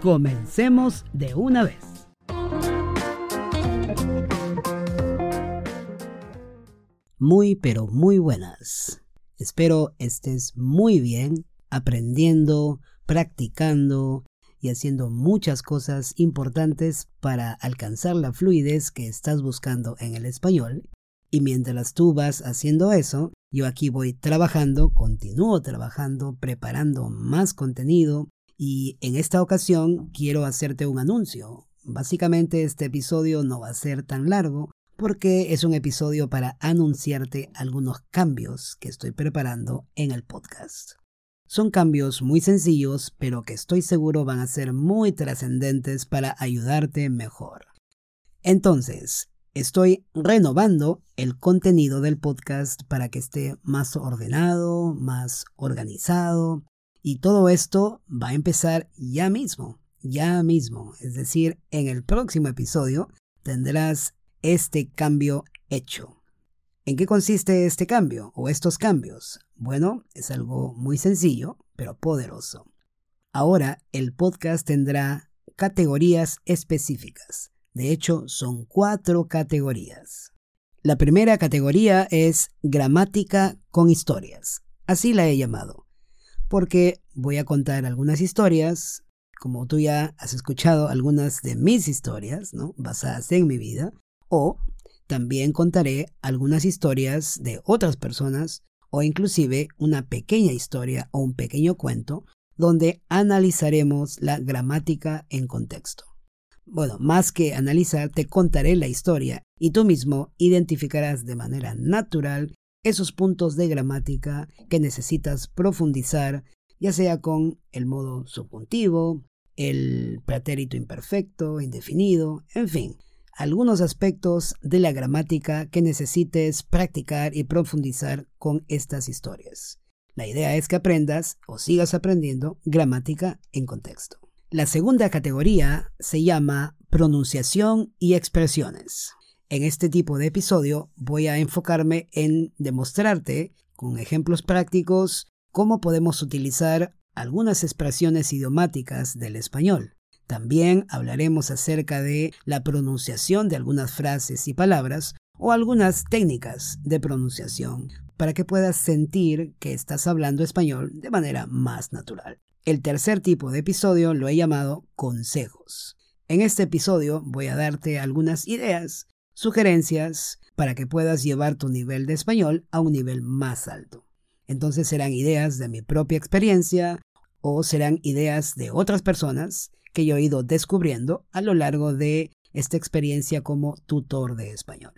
comencemos de una vez. Muy pero muy buenas. Espero estés muy bien aprendiendo, practicando y haciendo muchas cosas importantes para alcanzar la fluidez que estás buscando en el español. Y mientras tú vas haciendo eso, yo aquí voy trabajando, continúo trabajando, preparando más contenido, y en esta ocasión quiero hacerte un anuncio. Básicamente este episodio no va a ser tan largo porque es un episodio para anunciarte algunos cambios que estoy preparando en el podcast. Son cambios muy sencillos, pero que estoy seguro van a ser muy trascendentes para ayudarte mejor. Entonces, estoy renovando el contenido del podcast para que esté más ordenado, más organizado, y todo esto va a empezar ya mismo, ya mismo. Es decir, en el próximo episodio tendrás este cambio hecho. ¿En qué consiste este cambio o estos cambios? Bueno, es algo muy sencillo, pero poderoso. Ahora el podcast tendrá categorías específicas. De hecho, son cuatro categorías. La primera categoría es gramática con historias. Así la he llamado porque voy a contar algunas historias, como tú ya has escuchado algunas de mis historias, ¿no? basadas en mi vida, o también contaré algunas historias de otras personas o inclusive una pequeña historia o un pequeño cuento donde analizaremos la gramática en contexto. Bueno, más que analizar, te contaré la historia y tú mismo identificarás de manera natural esos puntos de gramática que necesitas profundizar, ya sea con el modo subjuntivo, el pretérito imperfecto, indefinido, en fin, algunos aspectos de la gramática que necesites practicar y profundizar con estas historias. La idea es que aprendas o sigas aprendiendo gramática en contexto. La segunda categoría se llama pronunciación y expresiones. En este tipo de episodio voy a enfocarme en demostrarte con ejemplos prácticos cómo podemos utilizar algunas expresiones idiomáticas del español. También hablaremos acerca de la pronunciación de algunas frases y palabras o algunas técnicas de pronunciación para que puedas sentir que estás hablando español de manera más natural. El tercer tipo de episodio lo he llamado consejos. En este episodio voy a darte algunas ideas sugerencias para que puedas llevar tu nivel de español a un nivel más alto. Entonces serán ideas de mi propia experiencia o serán ideas de otras personas que yo he ido descubriendo a lo largo de esta experiencia como tutor de español.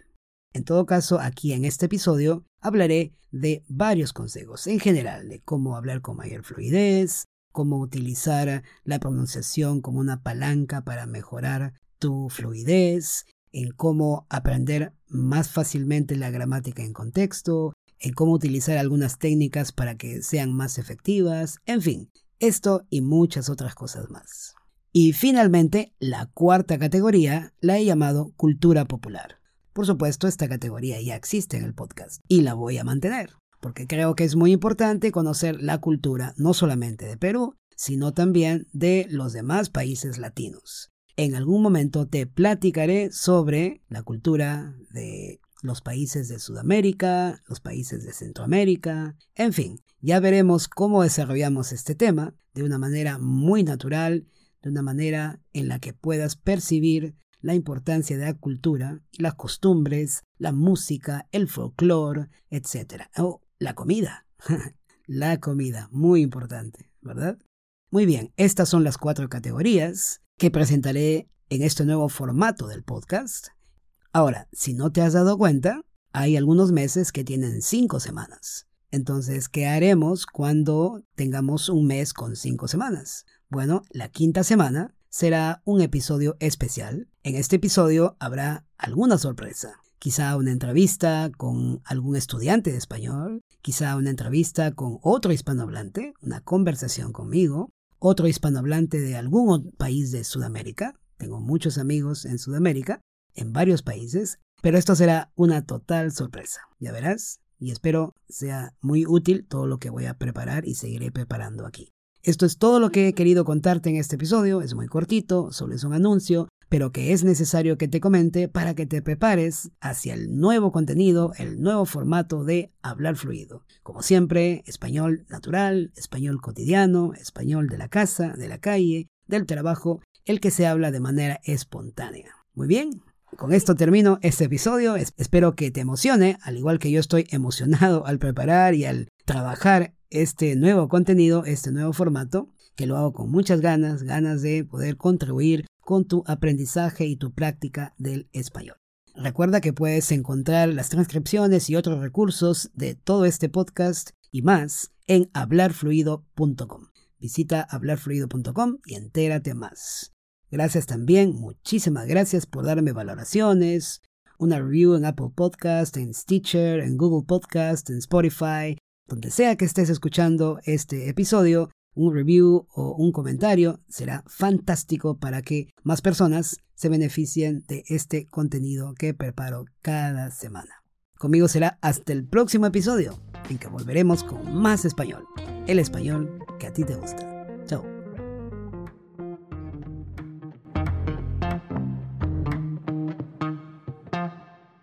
En todo caso, aquí en este episodio hablaré de varios consejos en general, de cómo hablar con mayor fluidez, cómo utilizar la pronunciación como una palanca para mejorar tu fluidez en cómo aprender más fácilmente la gramática en contexto, en cómo utilizar algunas técnicas para que sean más efectivas, en fin, esto y muchas otras cosas más. Y finalmente, la cuarta categoría la he llamado cultura popular. Por supuesto, esta categoría ya existe en el podcast y la voy a mantener, porque creo que es muy importante conocer la cultura no solamente de Perú, sino también de los demás países latinos. En algún momento te platicaré sobre la cultura de los países de Sudamérica, los países de Centroamérica, en fin, ya veremos cómo desarrollamos este tema de una manera muy natural, de una manera en la que puedas percibir la importancia de la cultura, las costumbres, la música, el folclore, etc. O la comida. la comida, muy importante, ¿verdad? Muy bien, estas son las cuatro categorías que presentaré en este nuevo formato del podcast. Ahora, si no te has dado cuenta, hay algunos meses que tienen cinco semanas. Entonces, ¿qué haremos cuando tengamos un mes con cinco semanas? Bueno, la quinta semana será un episodio especial. En este episodio habrá alguna sorpresa. Quizá una entrevista con algún estudiante de español, quizá una entrevista con otro hispanohablante, una conversación conmigo, otro hispanohablante de algún país de Sudamérica. Tengo muchos amigos en Sudamérica, en varios países, pero esto será una total sorpresa. Ya verás, y espero sea muy útil todo lo que voy a preparar y seguiré preparando aquí. Esto es todo lo que he querido contarte en este episodio, es muy cortito, solo es un anuncio, pero que es necesario que te comente para que te prepares hacia el nuevo contenido, el nuevo formato de hablar fluido. Como siempre, español natural, español cotidiano, español de la casa, de la calle, del trabajo, el que se habla de manera espontánea. Muy bien, con esto termino este episodio. Espero que te emocione, al igual que yo estoy emocionado al preparar y al trabajar este nuevo contenido, este nuevo formato, que lo hago con muchas ganas, ganas de poder contribuir con tu aprendizaje y tu práctica del español. Recuerda que puedes encontrar las transcripciones y otros recursos de todo este podcast y más en hablarfluido.com. Visita hablarfluido.com y entérate más. Gracias también, muchísimas gracias por darme valoraciones, una review en Apple Podcast, en Stitcher, en Google Podcast, en Spotify, donde sea que estés escuchando este episodio, un review o un comentario será fantástico para que más personas se beneficien de este contenido que preparo cada semana. Conmigo será hasta el próximo episodio, en que volveremos con más español, el español que a ti te gusta.